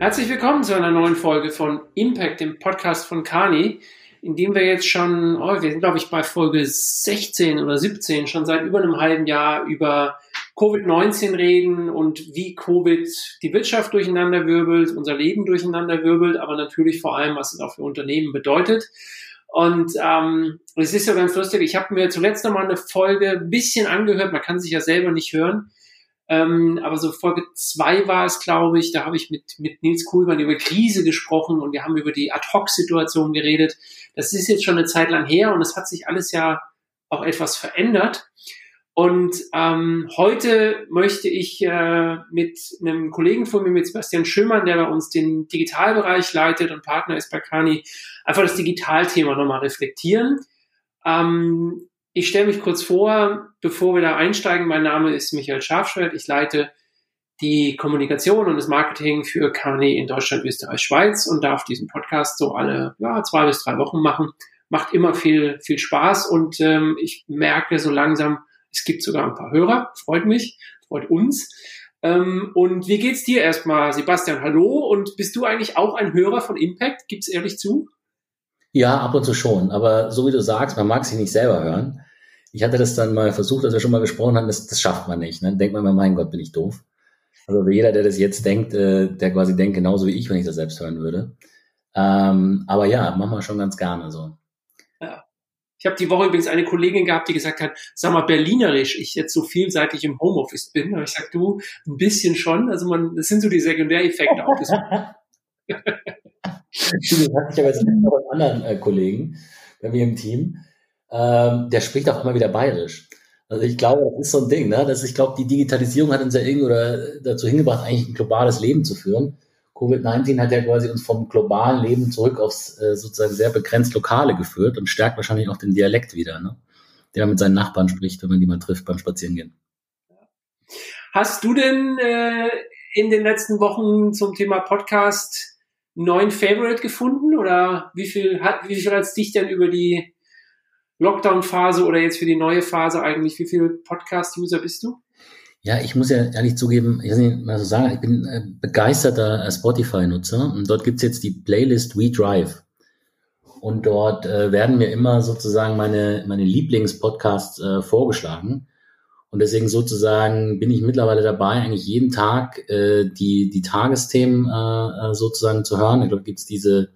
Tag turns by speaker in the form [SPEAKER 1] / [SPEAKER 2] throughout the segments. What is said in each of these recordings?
[SPEAKER 1] Herzlich willkommen zu einer neuen Folge von Impact, dem Podcast von Kani, in dem wir jetzt schon, oh, wir sind glaube ich bei Folge 16 oder 17, schon seit über einem halben Jahr über Covid-19 reden und wie Covid die Wirtschaft durcheinander wirbelt, unser Leben durcheinander wirbelt, aber natürlich vor allem, was es auch für Unternehmen bedeutet. Und ähm, es ist ja ganz lustig, ich habe mir zuletzt noch mal eine Folge ein bisschen angehört, man kann sich ja selber nicht hören, ähm, aber so Folge zwei war es, glaube ich, da habe ich mit, mit Nils Kuhlmann über Krise gesprochen und wir haben über die Ad-Hoc-Situation geredet. Das ist jetzt schon eine Zeit lang her und es hat sich alles ja auch etwas verändert. Und ähm, heute möchte ich äh, mit einem Kollegen von mir, mit Sebastian Schömann, der bei uns den Digitalbereich leitet und Partner ist bei Kani, einfach das Digitalthema nochmal reflektieren. Ähm, ich stelle mich kurz vor, bevor wir da einsteigen. Mein Name ist Michael Schafschwert. Ich leite die Kommunikation und das Marketing für Kani in Deutschland, Österreich, Schweiz und darf diesen Podcast so alle ja, zwei bis drei Wochen machen. Macht immer viel, viel Spaß und ähm, ich merke so langsam, es gibt sogar ein paar Hörer. Freut mich, freut uns. Ähm, und wie geht's dir erstmal, Sebastian? Hallo und bist du eigentlich auch ein Hörer von Impact? Gib's ehrlich zu?
[SPEAKER 2] Ja, ab und zu schon. Aber so wie du sagst, man mag sich nicht selber hören. Ich hatte das dann mal versucht, als wir schon mal gesprochen haben, das, das schafft man nicht. Ne? Denkt man mal, mein Gott, bin ich doof. Also jeder, der das jetzt denkt, äh, der quasi denkt genauso wie ich, wenn ich das selbst hören würde. Ähm, aber ja, machen wir schon ganz gerne so.
[SPEAKER 1] Ja. Ich habe die Woche übrigens eine Kollegin gehabt, die gesagt hat, sag mal, berlinerisch, ich jetzt so vielseitig im Homeoffice bin. Und ich sag, du, ein bisschen schon. Also man, das sind so die Sekundäreffekte auch. das
[SPEAKER 2] hatte ich aber jetzt noch einen anderen äh, Kollegen bei mir im Team, ähm, der spricht auch immer wieder bayerisch. Also ich glaube, das ist so ein Ding, ne? Dass ich glaube, die Digitalisierung hat uns ja irgendwie oder dazu hingebracht, eigentlich ein globales Leben zu führen. Covid-19 hat ja quasi uns vom globalen Leben zurück aufs äh, sozusagen sehr begrenzt Lokale geführt und stärkt wahrscheinlich auch den Dialekt wieder, ne? Der mit seinen Nachbarn spricht, wenn man die mal trifft beim Spazierengehen.
[SPEAKER 1] Hast du denn äh, in den letzten Wochen zum Thema Podcast neuen Favorite gefunden oder wie viel hat, wie viel hat dich denn über die Lockdown-Phase oder jetzt für die neue Phase eigentlich, wie viele Podcast-User bist du?
[SPEAKER 2] Ja, ich muss ja ehrlich zugeben, ich weiß nicht mal so sagen, ich bin äh, begeisterter äh, Spotify-Nutzer und dort gibt's jetzt die Playlist We Drive. Und dort äh, werden mir immer sozusagen meine, meine Lieblingspodcasts äh, vorgeschlagen. Und deswegen sozusagen bin ich mittlerweile dabei, eigentlich jeden Tag äh, die, die Tagesthemen äh, äh sozusagen zu hören. Ich glaube, gibt's diese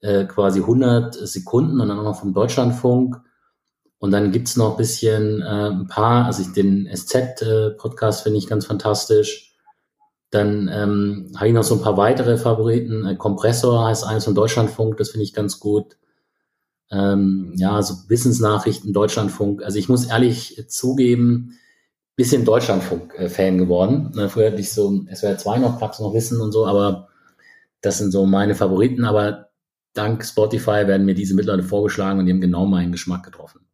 [SPEAKER 2] äh, quasi 100 Sekunden und dann auch noch vom Deutschlandfunk. Und dann gibt's noch bisschen äh, ein paar, also ich, den SZ-Podcast äh, finde ich ganz fantastisch. Dann ähm, habe ich noch so ein paar weitere Favoriten. Äh, Kompressor heißt eines von Deutschlandfunk, das finde ich ganz gut ähm, ja, so Wissensnachrichten, Deutschlandfunk. Also ich muss ehrlich zugeben, bisschen Deutschlandfunk-Fan geworden. Ne, früher hatte ich so SWR 2 noch, gab's noch Wissen und so, aber das sind so meine Favoriten. Aber dank Spotify werden mir diese mittlerweile vorgeschlagen und die haben genau meinen Geschmack getroffen.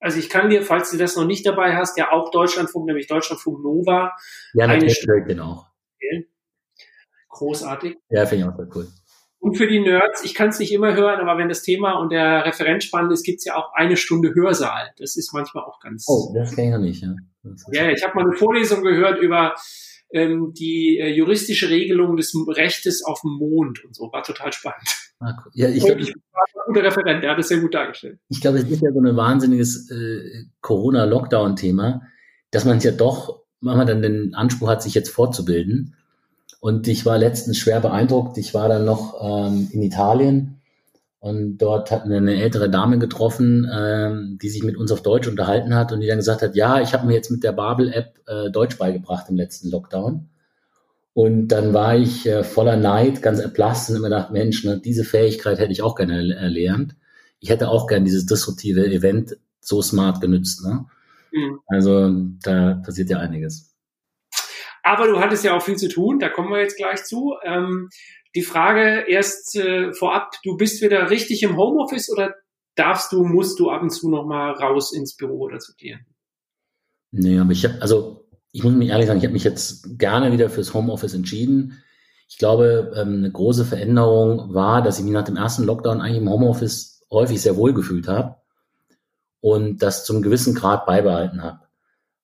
[SPEAKER 1] Also ich kann dir, falls du das noch nicht dabei hast, ja auch Deutschlandfunk, nämlich Deutschlandfunk Nova.
[SPEAKER 2] Ja, natürlich den auch.
[SPEAKER 1] Großartig.
[SPEAKER 2] Ja, finde ich auch sehr cool.
[SPEAKER 1] Und für die Nerds, ich kann es nicht immer hören, aber wenn das Thema und der Referent spannend ist, gibt es ja auch eine Stunde Hörsaal. Das ist manchmal auch ganz.
[SPEAKER 2] Oh, das kenne ich noch nicht, ja.
[SPEAKER 1] Ja, ich habe mal eine Vorlesung gehört über ähm, die äh, juristische Regelung des Rechtes auf dem Mond und so. War total spannend. Ah, cool. Ja, ich glaube, ich war ein guter Referent, der hat das sehr gut dargestellt.
[SPEAKER 2] Ich glaube, es ist ja so ein wahnsinniges äh, Corona-Lockdown-Thema, dass man ja doch manchmal dann den Anspruch hat, sich jetzt fortzubilden und ich war letztens schwer beeindruckt. Ich war dann noch ähm, in Italien und dort hatten wir eine ältere Dame getroffen, ähm, die sich mit uns auf Deutsch unterhalten hat und die dann gesagt hat, ja, ich habe mir jetzt mit der Babel-App äh, Deutsch beigebracht im letzten Lockdown. Und dann war ich äh, voller Neid, ganz erblasst und immer gedacht, Mensch, ne, diese Fähigkeit hätte ich auch gerne erlernt. Ich hätte auch gerne dieses disruptive Event so smart genützt. Ne? Mhm. Also da passiert ja einiges.
[SPEAKER 1] Aber du hattest ja auch viel zu tun, da kommen wir jetzt gleich zu. Ähm, die Frage erst äh, vorab, du bist wieder richtig im Homeoffice oder darfst du, musst du ab und zu noch mal raus ins Büro oder zu dir?
[SPEAKER 2] Nee, aber ich habe, also ich muss mich ehrlich sagen, ich habe mich jetzt gerne wieder fürs Homeoffice entschieden. Ich glaube, ähm, eine große Veränderung war, dass ich mich nach dem ersten Lockdown eigentlich im Homeoffice häufig sehr wohl gefühlt habe und das zum gewissen Grad beibehalten habe.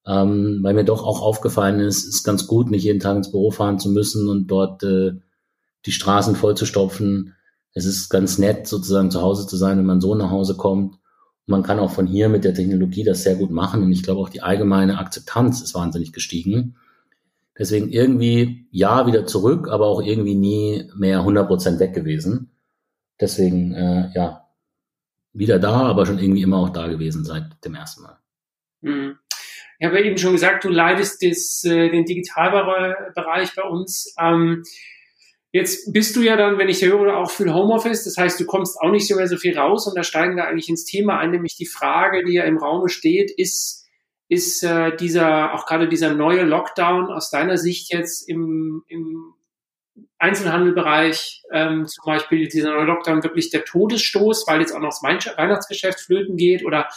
[SPEAKER 2] Ähm, weil mir doch auch aufgefallen ist, ist ganz gut, nicht jeden Tag ins Büro fahren zu müssen und dort äh, die Straßen voll zu stopfen. Es ist ganz nett, sozusagen zu Hause zu sein, wenn man so nach Hause kommt. man kann auch von hier mit der Technologie das sehr gut machen. Und ich glaube auch die allgemeine Akzeptanz ist wahnsinnig gestiegen. Deswegen irgendwie ja wieder zurück, aber auch irgendwie nie mehr 100 Prozent weg gewesen. Deswegen äh, ja wieder da, aber schon irgendwie immer auch da gewesen seit dem ersten Mal.
[SPEAKER 1] Mhm. Ich habe eben schon gesagt, du leidest das, äh, den Digitalbereich bei uns. Ähm, jetzt bist du ja dann, wenn ich höre, auch für Homeoffice. Das heißt, du kommst auch nicht so mehr so viel raus und da steigen wir eigentlich ins Thema ein, nämlich die Frage, die ja im Raum steht, ist, ist äh, dieser, auch gerade dieser neue Lockdown aus deiner Sicht jetzt im, im Einzelhandelbereich, ähm, zum Beispiel dieser neue Lockdown wirklich der Todesstoß, weil jetzt auch noch das Weihnachtsgeschäft flöten geht? Oder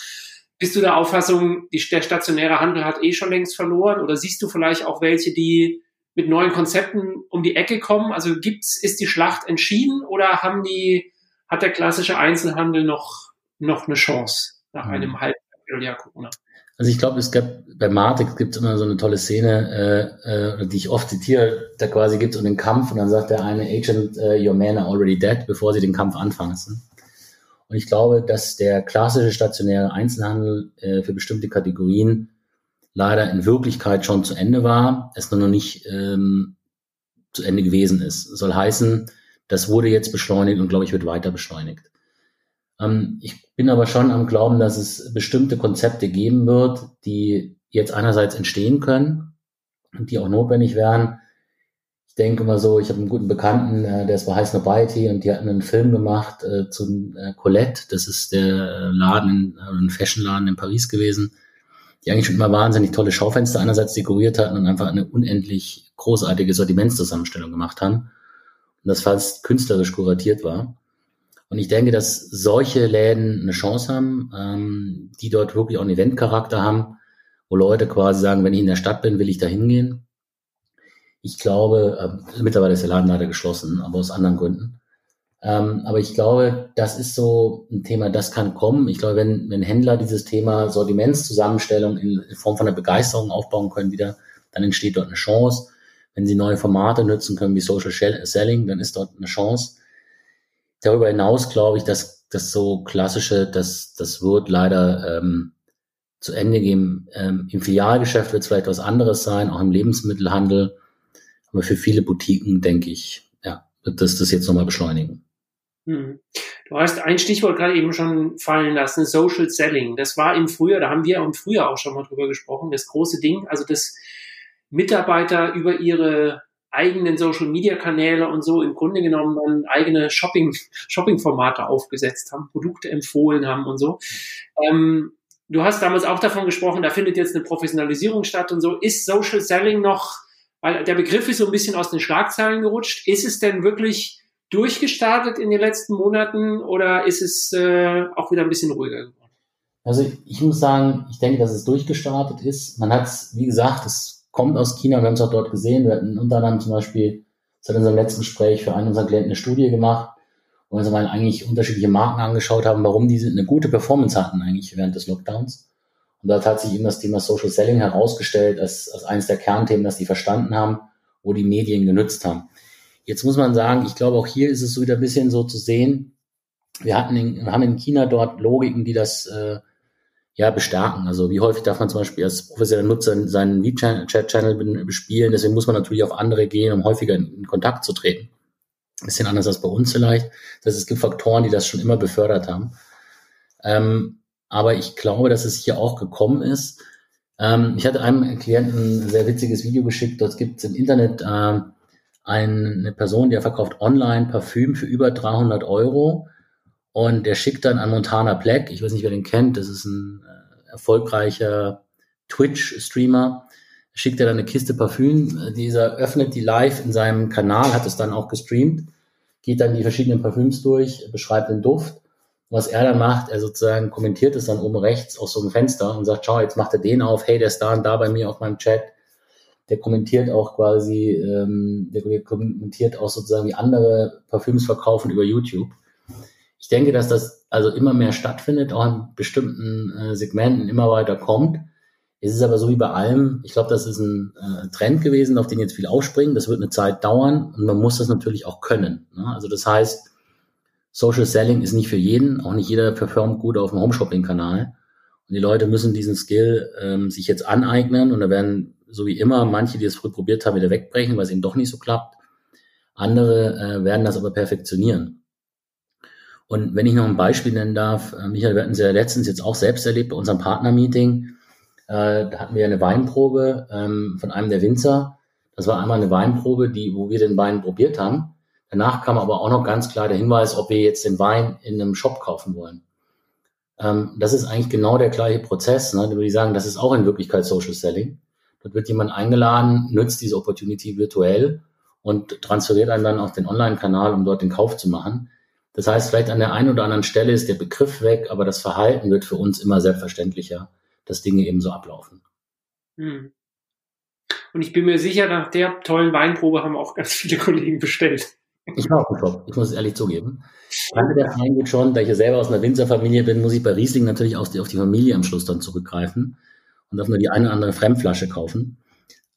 [SPEAKER 1] bist du der Auffassung, die, der stationäre Handel hat eh schon längst verloren? Oder siehst du vielleicht auch welche, die mit neuen Konzepten um die Ecke kommen? Also gibt's, ist die Schlacht entschieden oder haben die, hat der klassische Einzelhandel noch, noch eine Chance nach mhm. einem halben Jahr Corona?
[SPEAKER 2] Also ich glaube, es gab bei Matrix gibt es immer so eine tolle Szene, äh, äh, die ich oft zitiere. Da quasi gibt es um den Kampf und dann sagt der eine Agent, uh, your men are already dead, bevor sie den Kampf anfangen. Und ich glaube, dass der klassische stationäre Einzelhandel äh, für bestimmte Kategorien leider in Wirklichkeit schon zu Ende war, es nur noch nicht ähm, zu Ende gewesen ist. Soll heißen, das wurde jetzt beschleunigt und glaube ich wird weiter beschleunigt. Ähm, ich bin aber schon am Glauben, dass es bestimmte Konzepte geben wird, die jetzt einerseits entstehen können und die auch notwendig wären. Denke mal so, ich habe einen guten Bekannten, äh, der ist bei High Snobiety und die hatten einen Film gemacht äh, zum äh, Colette. Das ist der Laden, äh, ein Fashionladen in Paris gewesen, die eigentlich schon immer wahnsinnig tolle Schaufenster einerseits dekoriert hatten und einfach eine unendlich großartige Sortimentszusammenstellung gemacht haben. Und das fast künstlerisch kuratiert war. Und ich denke, dass solche Läden eine Chance haben, ähm, die dort wirklich auch einen Eventcharakter haben, wo Leute quasi sagen, wenn ich in der Stadt bin, will ich da hingehen. Ich glaube, äh, mittlerweile ist der Laden leider geschlossen, aber aus anderen Gründen. Ähm, aber ich glaube, das ist so ein Thema, das kann kommen. Ich glaube, wenn, wenn Händler dieses Thema Sortimentszusammenstellung in Form von einer Begeisterung aufbauen können wieder, dann entsteht dort eine Chance. Wenn sie neue Formate nutzen können wie Social Selling, dann ist dort eine Chance darüber hinaus glaube ich, dass das so klassische, das, das wird leider ähm, zu Ende gehen. Ähm, Im Filialgeschäft wird es vielleicht was anderes sein, auch im Lebensmittelhandel. Aber für viele Boutiquen, denke ich, ja, wird das das jetzt nochmal beschleunigen.
[SPEAKER 1] Hm. Du hast ein Stichwort gerade eben schon fallen lassen, Social Selling. Das war im Frühjahr, da haben wir im Frühjahr auch schon mal drüber gesprochen, das große Ding, also dass Mitarbeiter über ihre eigenen Social Media Kanäle und so im Grunde genommen dann eigene Shopping, Shopping Formate aufgesetzt haben, Produkte empfohlen haben und so. Ähm, du hast damals auch davon gesprochen, da findet jetzt eine Professionalisierung statt und so. Ist Social Selling noch, weil der Begriff ist so ein bisschen aus den Schlagzeilen gerutscht. Ist es denn wirklich durchgestartet in den letzten Monaten oder ist es äh, auch wieder ein bisschen ruhiger geworden?
[SPEAKER 2] Also ich muss sagen, ich denke, dass es durchgestartet ist. Man hat es, wie gesagt, es kommt aus China. Wir haben es auch dort gesehen. Wir hatten unter anderem zum Beispiel seit unserem letzten Gespräch für einen unserer Klienten eine Studie gemacht, wo wir uns mal eigentlich unterschiedliche Marken angeschaut haben, warum diese eine gute Performance hatten eigentlich während des Lockdowns. Und dort hat sich eben das Thema Social Selling herausgestellt als, als eines der Kernthemen, das die verstanden haben, wo die Medien genützt haben. Jetzt muss man sagen, ich glaube, auch hier ist es so wieder ein bisschen so zu sehen. Wir hatten in, haben in China dort Logiken, die das äh, ja, bestärken. Also wie häufig darf man zum Beispiel als professioneller Nutzer seinen WeChat-Channel bespielen. Deswegen muss man natürlich auf andere gehen, um häufiger in, Kontakt zu treten. Ein bisschen anders als bei uns vielleicht. Das heißt, es gibt Faktoren, die das schon immer befördert haben. Ähm, aber ich glaube, dass es hier auch gekommen ist. Ähm, ich hatte einem Klienten ein sehr witziges Video geschickt. Dort gibt es im Internet äh, eine Person, die verkauft online Parfüm für über 300 Euro und der schickt dann an Montana Black, ich weiß nicht, wer den kennt, das ist ein äh, erfolgreicher Twitch-Streamer, schickt er dann eine Kiste Parfüm. Dieser öffnet die live in seinem Kanal, hat es dann auch gestreamt, geht dann die verschiedenen Parfüms durch, beschreibt den Duft. Was er dann macht, er sozusagen kommentiert es dann oben rechts aus so einem Fenster und sagt, schau, jetzt macht er den auf, hey, der ist da und da bei mir auf meinem Chat. Der kommentiert auch quasi, ähm, der kommentiert auch sozusagen, wie andere Parfüms verkaufen über YouTube ich denke, dass das also immer mehr stattfindet, auch in bestimmten äh, Segmenten immer weiter kommt. Es ist aber so wie bei allem, ich glaube, das ist ein äh, Trend gewesen, auf den jetzt viele aufspringen. Das wird eine Zeit dauern und man muss das natürlich auch können. Ne? Also das heißt, Social Selling ist nicht für jeden, auch nicht jeder performt gut auf dem Homeshopping-Kanal. Und die Leute müssen diesen Skill ähm, sich jetzt aneignen und da werden, so wie immer, manche, die es früh probiert haben, wieder wegbrechen, weil es ihnen doch nicht so klappt. Andere äh, werden das aber perfektionieren. Und wenn ich noch ein Beispiel nennen darf, äh, Michael, wir hatten es ja letztens jetzt auch selbst erlebt bei unserem Partnermeeting. Äh, da hatten wir eine Weinprobe ähm, von einem der Winzer. Das war einmal eine Weinprobe, die, wo wir den Wein probiert haben. Danach kam aber auch noch ganz klar der Hinweis, ob wir jetzt den Wein in einem Shop kaufen wollen. Ähm, das ist eigentlich genau der gleiche Prozess. Ne? Da würde ich sagen, das ist auch in Wirklichkeit Social Selling. Dort wird jemand eingeladen, nutzt diese Opportunity virtuell und transferiert einen dann auf den Online-Kanal, um dort den Kauf zu machen. Das heißt, vielleicht an der einen oder anderen Stelle ist der Begriff weg, aber das Verhalten wird für uns immer selbstverständlicher, dass Dinge eben so ablaufen. Hm.
[SPEAKER 1] Und ich bin mir sicher, nach der tollen Weinprobe haben auch ganz viele Kollegen bestellt.
[SPEAKER 2] Ich war auch im Shop, ich muss es ehrlich zugeben. Danke der Verein geht schon, da ich ja selber aus einer Winzerfamilie bin, muss ich bei Riesling natürlich auf die, auf die Familie am Schluss dann zurückgreifen und darf nur die eine oder andere Fremdflasche kaufen.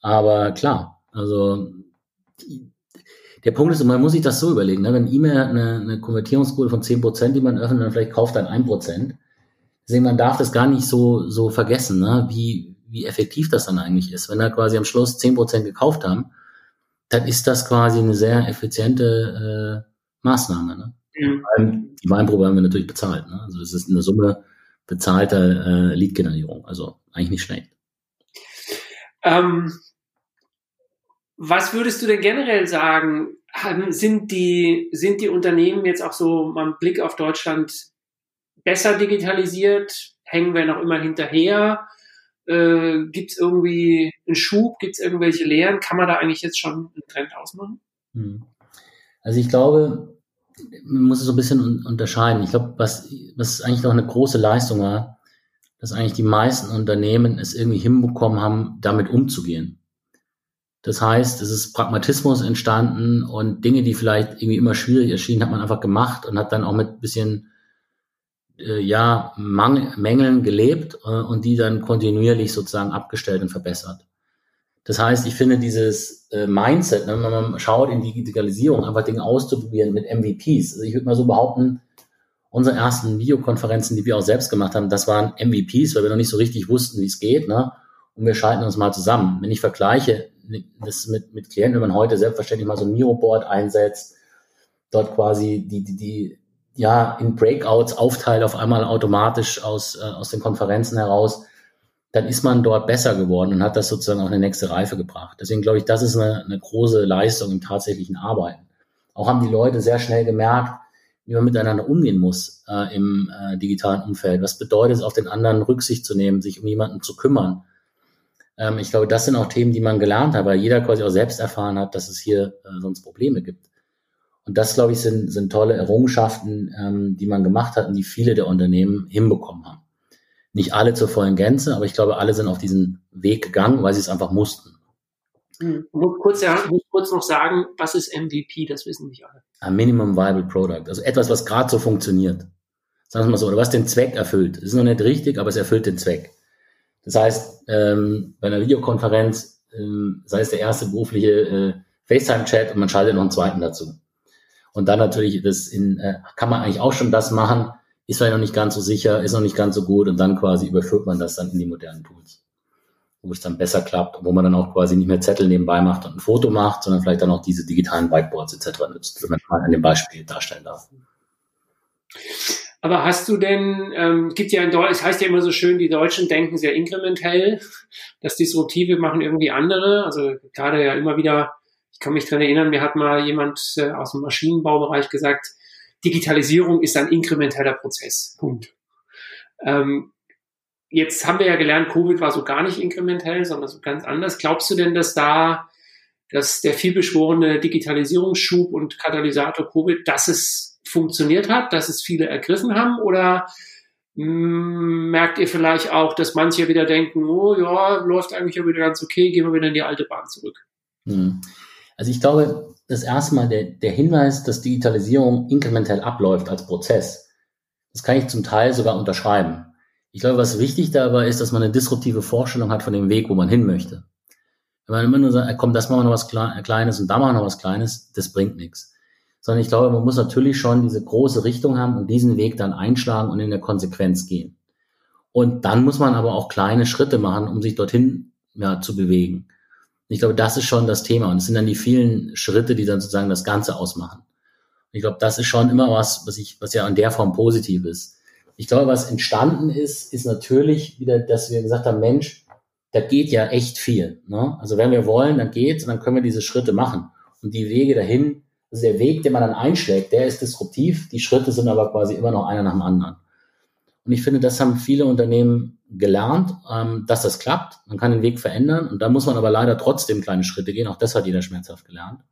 [SPEAKER 2] Aber klar, also der Punkt ist, man muss sich das so überlegen, ne? wenn E-Mail eine, eine Konvertierungsquote von 10%, die man öffnet, dann vielleicht kauft dann 1%. Deswegen, man darf das gar nicht so, so vergessen, ne? wie, wie effektiv das dann eigentlich ist. Wenn da quasi am Schluss 10% gekauft haben, dann ist das quasi eine sehr effiziente äh, Maßnahme. Ne? Mhm. Die Weinprobe haben wir natürlich bezahlt. Ne? Also das ist eine Summe bezahlter äh, Lead-Generierung. Also eigentlich nicht schlecht.
[SPEAKER 1] Ähm, was würdest du denn generell sagen? Sind die, sind die Unternehmen jetzt auch so mal einen Blick auf Deutschland besser digitalisiert? Hängen wir noch immer hinterher? Äh, gibt es irgendwie einen Schub? Gibt es irgendwelche Lehren? Kann man da eigentlich jetzt schon einen Trend ausmachen? Hm.
[SPEAKER 2] Also ich glaube, man muss es so ein bisschen unterscheiden. Ich glaube, was, was eigentlich noch eine große Leistung war, dass eigentlich die meisten Unternehmen es irgendwie hinbekommen haben, damit umzugehen. Das heißt, es ist Pragmatismus entstanden und Dinge, die vielleicht irgendwie immer schwierig erschienen, hat man einfach gemacht und hat dann auch mit bisschen äh, ja, Mang Mängeln gelebt äh, und die dann kontinuierlich sozusagen abgestellt und verbessert. Das heißt, ich finde dieses äh, Mindset, ne, wenn man schaut in die Digitalisierung, einfach Dinge auszuprobieren mit MVPs. Also ich würde mal so behaupten, unsere ersten Videokonferenzen, die wir auch selbst gemacht haben, das waren MVPs, weil wir noch nicht so richtig wussten, wie es geht. Ne? Und wir schalten uns mal zusammen. Wenn ich vergleiche das mit, mit Klienten, wenn man heute selbstverständlich mal so ein Miro-Board einsetzt, dort quasi die, die, die ja, in Breakouts aufteilt auf einmal automatisch aus, äh, aus den Konferenzen heraus, dann ist man dort besser geworden und hat das sozusagen auch eine nächste Reife gebracht. Deswegen glaube ich, das ist eine, eine große Leistung im tatsächlichen Arbeiten. Auch haben die Leute sehr schnell gemerkt, wie man miteinander umgehen muss äh, im äh, digitalen Umfeld. Was bedeutet es, auf den anderen Rücksicht zu nehmen, sich um jemanden zu kümmern? Ähm, ich glaube, das sind auch Themen, die man gelernt hat, weil jeder quasi auch selbst erfahren hat, dass es hier äh, sonst Probleme gibt. Und das, glaube ich, sind, sind tolle Errungenschaften, ähm, die man gemacht hat und die viele der Unternehmen hinbekommen haben. Nicht alle zur vollen Gänze, aber ich glaube, alle sind auf diesen Weg gegangen, weil sie es einfach mussten.
[SPEAKER 1] Hm. Ich muss kurz, ja, muss kurz noch sagen, was ist MVP? Das wissen nicht alle.
[SPEAKER 2] A Minimum Viable Product. Also etwas, was gerade so funktioniert. Sagen wir mal so, oder was den Zweck erfüllt. Das ist noch nicht richtig, aber es erfüllt den Zweck. Das heißt, ähm, bei einer Videokonferenz, ähm, sei es der erste berufliche äh, FaceTime-Chat und man schaltet noch einen zweiten dazu. Und dann natürlich, das in, äh, kann man eigentlich auch schon das machen, ist vielleicht noch nicht ganz so sicher, ist noch nicht ganz so gut und dann quasi überführt man das dann in die modernen Tools, wo es dann besser klappt, wo man dann auch quasi nicht mehr Zettel nebenbei macht und ein Foto macht, sondern vielleicht dann auch diese digitalen Whiteboards etc. nutzt, wenn man mal an dem Beispiel darstellen darf.
[SPEAKER 1] Aber hast du denn, ähm, gibt ja in Deutschland, es heißt ja immer so schön, die Deutschen denken sehr inkrementell, das Disruptive machen irgendwie andere. Also gerade ja immer wieder ich kann mich dran erinnern, mir hat mal jemand äh, aus dem Maschinenbaubereich gesagt, Digitalisierung ist ein inkrementeller Prozess. Punkt. Ähm, jetzt haben wir ja gelernt, Covid war so gar nicht inkrementell, sondern so ganz anders. Glaubst du denn, dass da, dass der vielbeschworene Digitalisierungsschub und Katalysator Covid, dass es funktioniert hat, dass es viele ergriffen haben oder mm, merkt ihr vielleicht auch, dass manche wieder denken, oh ja, läuft eigentlich ja wieder ganz okay, gehen wir wieder in die alte Bahn zurück?
[SPEAKER 2] Hm. Also ich glaube, das erste Mal der, der Hinweis, dass Digitalisierung inkrementell abläuft als Prozess, das kann ich zum Teil sogar unterschreiben. Ich glaube, was wichtig dabei ist, dass man eine disruptive Vorstellung hat von dem Weg, wo man hin möchte. Wenn man immer nur sagt, komm, das machen wir noch was Kleines und da machen wir noch was Kleines, das bringt nichts. Sondern ich glaube, man muss natürlich schon diese große Richtung haben und diesen Weg dann einschlagen und in der Konsequenz gehen. Und dann muss man aber auch kleine Schritte machen, um sich dorthin ja, zu bewegen. Ich glaube, das ist schon das Thema. Und es sind dann die vielen Schritte, die dann sozusagen das Ganze ausmachen. Ich glaube, das ist schon immer was, was ich, was ja in der Form positiv ist. Ich glaube, was entstanden ist, ist natürlich wieder, dass wir gesagt haben, Mensch, da geht ja echt viel. Ne? Also wenn wir wollen, dann geht's und dann können wir diese Schritte machen. Und die Wege dahin, also der Weg, den man dann einschlägt, der ist disruptiv. Die Schritte sind aber quasi immer noch einer nach dem anderen. Und ich finde, das haben viele Unternehmen gelernt, ähm, dass das klappt. Man kann den Weg verändern und da muss man aber leider trotzdem kleine Schritte gehen. Auch das hat jeder schmerzhaft gelernt.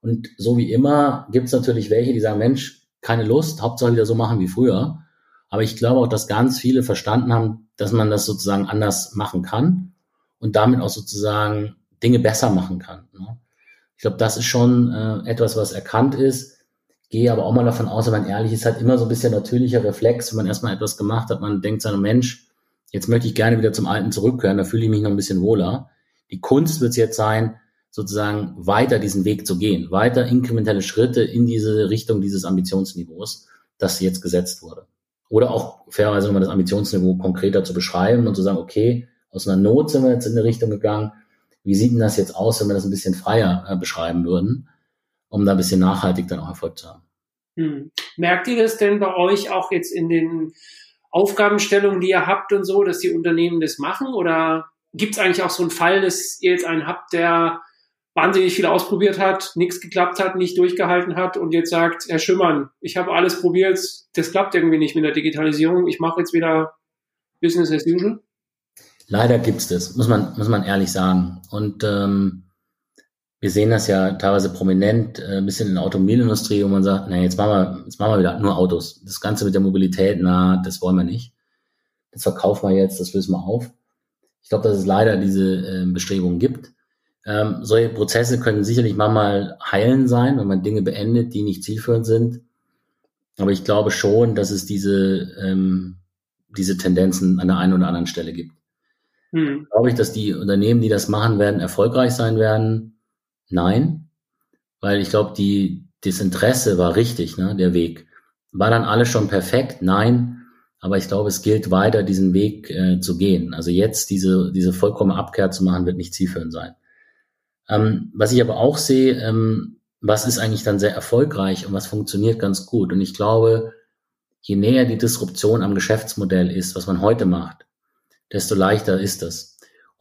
[SPEAKER 2] Und so wie immer gibt es natürlich welche, die sagen, Mensch, keine Lust, Hauptsache wieder so machen wie früher. Aber ich glaube auch, dass ganz viele verstanden haben, dass man das sozusagen anders machen kann und damit auch sozusagen Dinge besser machen kann. Ne? Ich glaube, das ist schon äh, etwas, was erkannt ist. Gehe aber auch mal davon aus, wenn man ehrlich ist, halt immer so ein bisschen natürlicher Reflex, wenn man erstmal etwas gemacht hat, man denkt seinem Mensch, jetzt möchte ich gerne wieder zum Alten zurückkehren, da fühle ich mich noch ein bisschen wohler. Die Kunst wird es jetzt sein, sozusagen weiter diesen Weg zu gehen, weiter inkrementelle Schritte in diese Richtung dieses Ambitionsniveaus, das jetzt gesetzt wurde. Oder auch fairerweise nochmal das Ambitionsniveau konkreter zu beschreiben und zu sagen, okay, aus einer Not sind wir jetzt in eine Richtung gegangen. Wie sieht denn das jetzt aus, wenn wir das ein bisschen freier äh, beschreiben würden, um da ein bisschen nachhaltig dann auch Erfolg zu haben?
[SPEAKER 1] Hm. Merkt ihr das denn bei euch auch jetzt in den Aufgabenstellungen, die ihr habt und so, dass die Unternehmen das machen? Oder gibt es eigentlich auch so einen Fall, dass ihr jetzt einen habt, der wahnsinnig viel ausprobiert hat, nichts geklappt hat, nicht durchgehalten hat und jetzt sagt, Herr Schimmern, ich habe alles probiert, das klappt irgendwie nicht mit der Digitalisierung, ich mache jetzt wieder Business as usual?
[SPEAKER 2] Leider gibt's das, muss man, muss man ehrlich sagen. Und ähm, wir sehen das ja teilweise prominent, äh, ein bisschen in der Automobilindustrie, wo man sagt, na, jetzt machen wir, jetzt machen wir wieder nur Autos. Das Ganze mit der Mobilität, na, das wollen wir nicht. Das verkaufen wir jetzt, das lösen wir auf. Ich glaube, dass es leider diese äh, Bestrebungen gibt. Ähm, solche Prozesse können sicherlich manchmal heilen sein, wenn man Dinge beendet, die nicht zielführend sind. Aber ich glaube schon, dass es diese, ähm, diese Tendenzen an der einen oder anderen Stelle gibt. Hm. Glaube ich, dass die Unternehmen, die das machen werden, erfolgreich sein werden? Nein. Weil ich glaube, die, das Interesse war richtig, ne, der Weg. War dann alles schon perfekt? Nein. Aber ich glaube, es gilt weiter, diesen Weg äh, zu gehen. Also jetzt diese, diese vollkommene Abkehr zu machen, wird nicht zielführend sein. Ähm, was ich aber auch sehe, ähm, was ist eigentlich dann sehr erfolgreich und was funktioniert ganz gut. Und ich glaube, je näher die Disruption am Geschäftsmodell ist, was man heute macht, desto leichter ist das.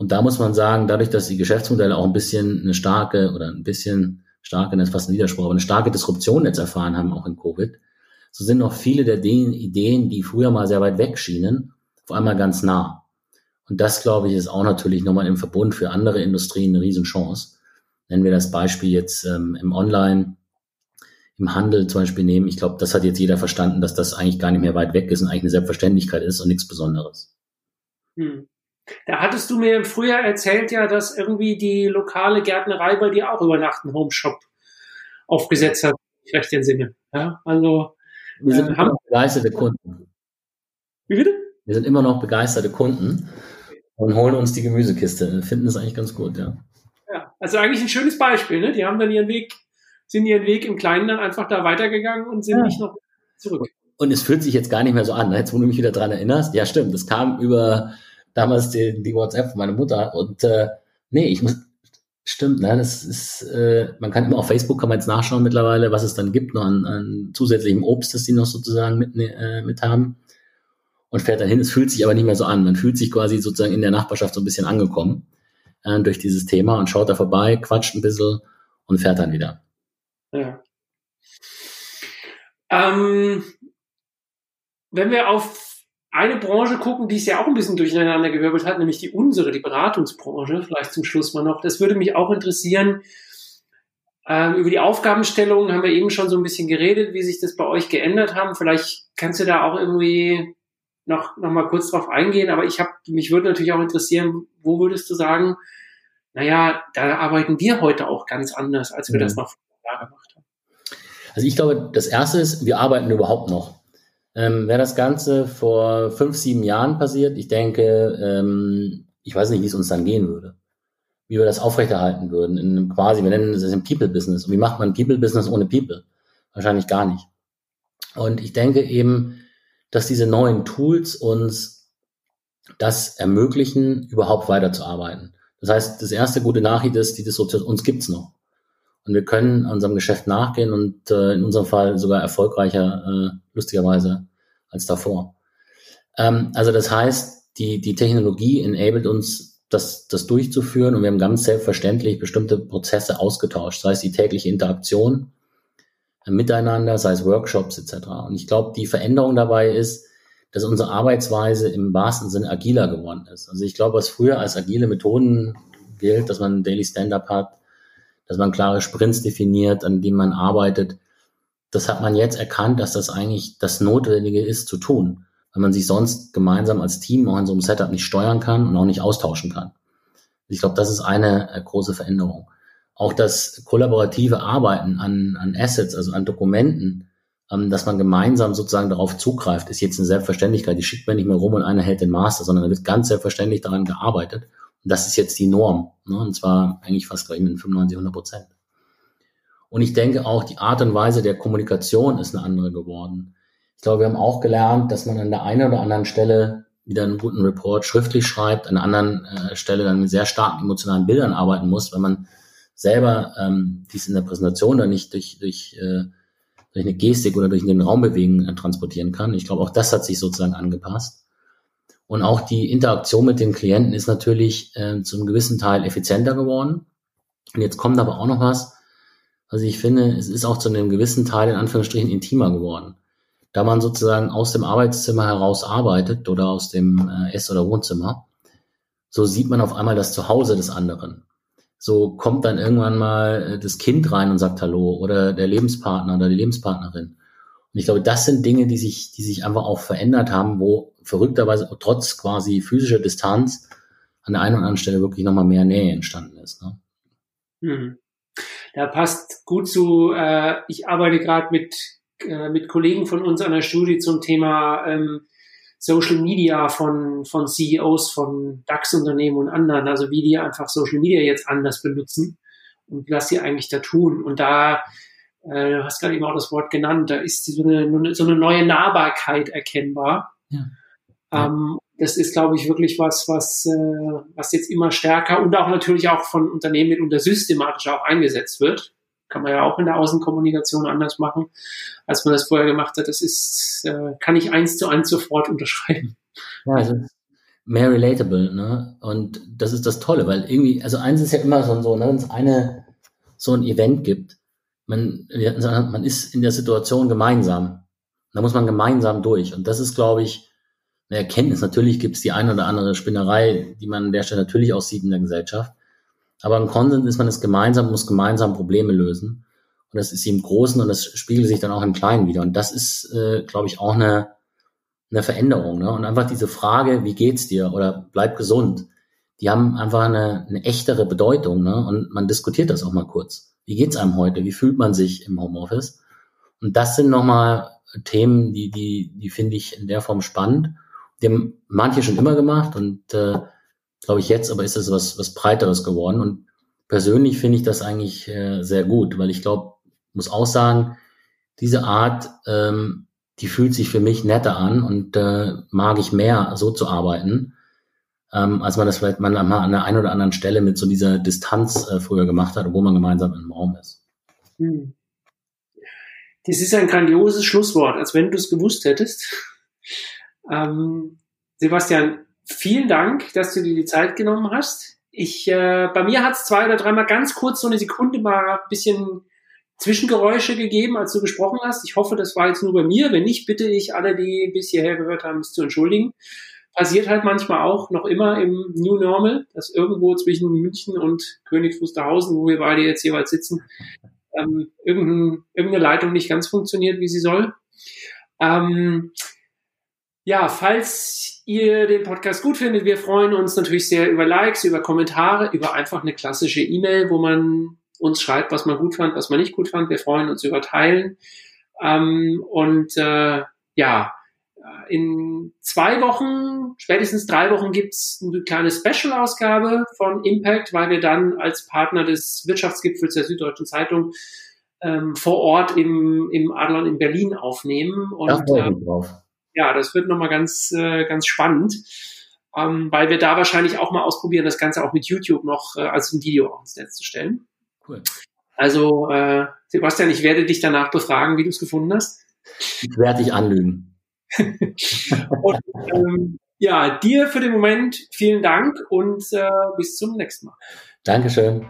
[SPEAKER 2] Und da muss man sagen, dadurch, dass die Geschäftsmodelle auch ein bisschen eine starke oder ein bisschen starke, das ist fast ein Widerspruch, aber eine starke Disruption jetzt erfahren haben, auch in Covid, so sind noch viele der Ideen, die früher mal sehr weit weg schienen, auf einmal ganz nah. Und das, glaube ich, ist auch natürlich nochmal im Verbund für andere Industrien eine Riesenchance. Nennen wir das Beispiel jetzt ähm, im Online, im Handel zum Beispiel nehmen. Ich glaube, das hat jetzt jeder verstanden, dass das eigentlich gar nicht mehr weit weg ist und eigentlich eine Selbstverständlichkeit ist und nichts Besonderes. Hm.
[SPEAKER 1] Da hattest du mir früher erzählt ja, dass irgendwie die lokale Gärtnerei bei dir auch über Nacht einen Homeshop aufgesetzt hat, ich recht den Sinne. Ja, also
[SPEAKER 2] wir sind äh, haben begeisterte Kunden.
[SPEAKER 1] Wie bitte?
[SPEAKER 2] Wir sind immer noch begeisterte Kunden und holen uns die Gemüsekiste. Wir finden das eigentlich ganz gut, ja.
[SPEAKER 1] Ja, also eigentlich ein schönes Beispiel, ne? Die haben dann ihren Weg, sind ihren Weg im Kleinen dann einfach da weitergegangen und sind ja. nicht noch zurück.
[SPEAKER 2] Und es fühlt sich jetzt gar nicht mehr so an, ne? jetzt wo du mich wieder dran erinnerst. Ja, stimmt, das kam über damals die, die WhatsApp von meiner Mutter und äh, nee, ich muss, stimmt, ne, das ist, äh, man kann immer auf Facebook kann man jetzt nachschauen mittlerweile, was es dann gibt noch an, an zusätzlichem Obst, das die noch sozusagen mit, äh, mit haben und fährt dann hin. Es fühlt sich aber nicht mehr so an. Man fühlt sich quasi sozusagen in der Nachbarschaft so ein bisschen angekommen äh, durch dieses Thema und schaut da vorbei, quatscht ein bisschen und fährt dann wieder.
[SPEAKER 1] Ja. Ähm, wenn wir auf eine Branche gucken, die es ja auch ein bisschen durcheinander gewirbelt hat, nämlich die unsere, die Beratungsbranche, vielleicht zum Schluss mal noch. Das würde mich auch interessieren. Ähm, über die Aufgabenstellungen haben wir eben schon so ein bisschen geredet, wie sich das bei euch geändert haben. Vielleicht kannst du da auch irgendwie noch, noch mal kurz drauf eingehen, aber ich habe, mich würde natürlich auch interessieren, wo würdest du sagen, naja, da arbeiten wir heute auch ganz anders, als wir mhm. das noch vor Jahren gemacht haben.
[SPEAKER 2] Also ich glaube, das erste ist, wir arbeiten überhaupt noch. Ähm, Wäre das Ganze vor fünf, sieben Jahren passiert, ich denke, ähm, ich weiß nicht, wie es uns dann gehen würde. Wie wir das aufrechterhalten würden. In einem quasi, wir nennen es ein People-Business. Und wie macht man People-Business ohne People? Wahrscheinlich gar nicht. Und ich denke eben, dass diese neuen Tools uns das ermöglichen, überhaupt weiterzuarbeiten. Das heißt, das erste gute Nachricht ist, die das uns gibt's noch. Und wir können unserem Geschäft nachgehen und äh, in unserem Fall sogar erfolgreicher, äh, lustigerweise, als davor. Ähm, also das heißt, die, die Technologie enabled uns, das, das durchzuführen und wir haben ganz selbstverständlich bestimmte Prozesse ausgetauscht, sei es die tägliche Interaktion äh, miteinander, sei es Workshops etc. Und ich glaube, die Veränderung dabei ist, dass unsere Arbeitsweise im wahrsten Sinne agiler geworden ist. Also ich glaube, was früher als agile Methoden gilt, dass man ein Daily Stand-up hat, dass man klare Sprints definiert, an denen man arbeitet, das hat man jetzt erkannt, dass das eigentlich das Notwendige ist zu tun, weil man sich sonst gemeinsam als Team auch in so einem Setup nicht steuern kann und auch nicht austauschen kann. Ich glaube, das ist eine äh, große Veränderung. Auch das kollaborative Arbeiten an, an Assets, also an Dokumenten, ähm, dass man gemeinsam sozusagen darauf zugreift, ist jetzt eine Selbstverständlichkeit. Die schickt man nicht mehr rum und einer hält den Master, sondern da wird ganz selbstverständlich daran gearbeitet. Und das ist jetzt die Norm. Ne? Und zwar eigentlich fast gleich mit 95, 100 Prozent. Und ich denke auch, die Art und Weise der Kommunikation ist eine andere geworden. Ich glaube, wir haben auch gelernt, dass man an der einen oder anderen Stelle wieder einen guten Report schriftlich schreibt, an der anderen äh, Stelle dann mit sehr starken emotionalen Bildern arbeiten muss, wenn man selber ähm, dies in der Präsentation dann nicht durch, durch äh, durch eine Gestik oder durch den Raumbewegen äh, transportieren kann. Ich glaube, auch das hat sich sozusagen angepasst. Und auch die Interaktion mit den Klienten ist natürlich äh, zum gewissen Teil effizienter geworden. Und jetzt kommt aber auch noch was. Also ich finde, es ist auch zu einem gewissen Teil in Anführungsstrichen intimer geworden. Da man sozusagen aus dem Arbeitszimmer heraus arbeitet oder aus dem äh, Ess- oder Wohnzimmer, so sieht man auf einmal das Zuhause des anderen so kommt dann irgendwann mal äh, das Kind rein und sagt Hallo oder der Lebenspartner oder die Lebenspartnerin. Und ich glaube, das sind Dinge, die sich, die sich einfach auch verändert haben, wo verrückterweise trotz quasi physischer Distanz an der einen oder anderen Stelle wirklich nochmal mehr Nähe entstanden ist. Ne?
[SPEAKER 1] Mhm. Da passt gut zu, äh, ich arbeite gerade mit, äh, mit Kollegen von uns an der Studie zum Thema ähm, Social Media von, von CEOs von DAX-Unternehmen und anderen, also wie die einfach Social Media jetzt anders benutzen und was sie eigentlich da tun. Und da, äh, du hast gerade eben auch das Wort genannt, da ist so eine, so eine neue Nahbarkeit erkennbar. Ja. Ähm, das ist, glaube ich, wirklich was, was, äh, was jetzt immer stärker und auch natürlich auch von Unternehmen mitunter systematisch auch eingesetzt wird kann man ja auch in der Außenkommunikation anders machen, als man das vorher gemacht hat. Das ist, äh, kann ich eins zu eins sofort unterschreiben.
[SPEAKER 2] Ja, also mehr relatable, ne? Und das ist das Tolle, weil irgendwie, also eins ist ja immer so, so ne, wenn es eine so ein Event gibt, man, man ist in der Situation gemeinsam. Da muss man gemeinsam durch. Und das ist, glaube ich, eine Erkenntnis. Natürlich gibt es die eine oder andere Spinnerei, die man an der Stelle natürlich auch sieht in der Gesellschaft. Aber im Konsens ist man es gemeinsam, muss gemeinsam Probleme lösen. Und das ist im Großen und das spiegelt sich dann auch im Kleinen wieder. Und das ist, äh, glaube ich, auch eine, eine Veränderung. Ne? Und einfach diese Frage, wie geht's dir oder bleib gesund, die haben einfach eine, eine echtere Bedeutung. Ne? Und man diskutiert das auch mal kurz. Wie geht's einem heute? Wie fühlt man sich im Homeoffice? Und das sind nochmal Themen, die, die, die finde ich in der Form spannend. Die haben manche schon immer gemacht und äh, glaube ich, jetzt, aber ist es was, was Breiteres geworden. Und persönlich finde ich das eigentlich äh, sehr gut, weil ich glaube, muss auch sagen, diese Art, ähm, die fühlt sich für mich netter an und äh, mag ich mehr, so zu arbeiten, ähm, als man das vielleicht mal an der einen oder anderen Stelle mit so dieser Distanz äh, früher gemacht hat, obwohl man gemeinsam im Raum ist. Hm.
[SPEAKER 1] Das ist ein grandioses Schlusswort, als wenn du es gewusst hättest. Ähm, Sebastian, vielen Dank, dass du dir die Zeit genommen hast. Ich, äh, bei mir hat es zwei oder dreimal ganz kurz so eine Sekunde mal ein bisschen Zwischengeräusche gegeben, als du gesprochen hast. Ich hoffe, das war jetzt nur bei mir. Wenn nicht, bitte ich alle, die bis hierher gehört haben, es zu entschuldigen. Passiert halt manchmal auch noch immer im New Normal, dass irgendwo zwischen München und Königs Wusterhausen, wo wir beide jetzt jeweils sitzen, ähm, irgendein, irgendeine Leitung nicht ganz funktioniert, wie sie soll. Ähm, ja, falls ihr den Podcast gut findet, wir freuen uns natürlich sehr über Likes, über Kommentare, über einfach eine klassische E-Mail, wo man uns schreibt, was man gut fand, was man nicht gut fand. Wir freuen uns über Teilen. Ähm, und äh, ja, in zwei Wochen, spätestens drei Wochen gibt's eine kleine Special-Ausgabe von Impact, weil wir dann als Partner des Wirtschaftsgipfels der Süddeutschen Zeitung ähm, vor Ort im, im Adlon in Berlin aufnehmen. Und, da freue ich mich drauf. Ja, das wird nochmal ganz, äh, ganz spannend, ähm, weil wir da wahrscheinlich auch mal ausprobieren, das Ganze auch mit YouTube noch äh, als ein Video ins Netz zu stellen. Cool. Also, äh, Sebastian, ich werde dich danach befragen, wie du es gefunden hast.
[SPEAKER 2] Ich werde dich anlügen.
[SPEAKER 1] und, ähm, ja, dir für den Moment vielen Dank und äh, bis zum nächsten Mal.
[SPEAKER 2] Dankeschön.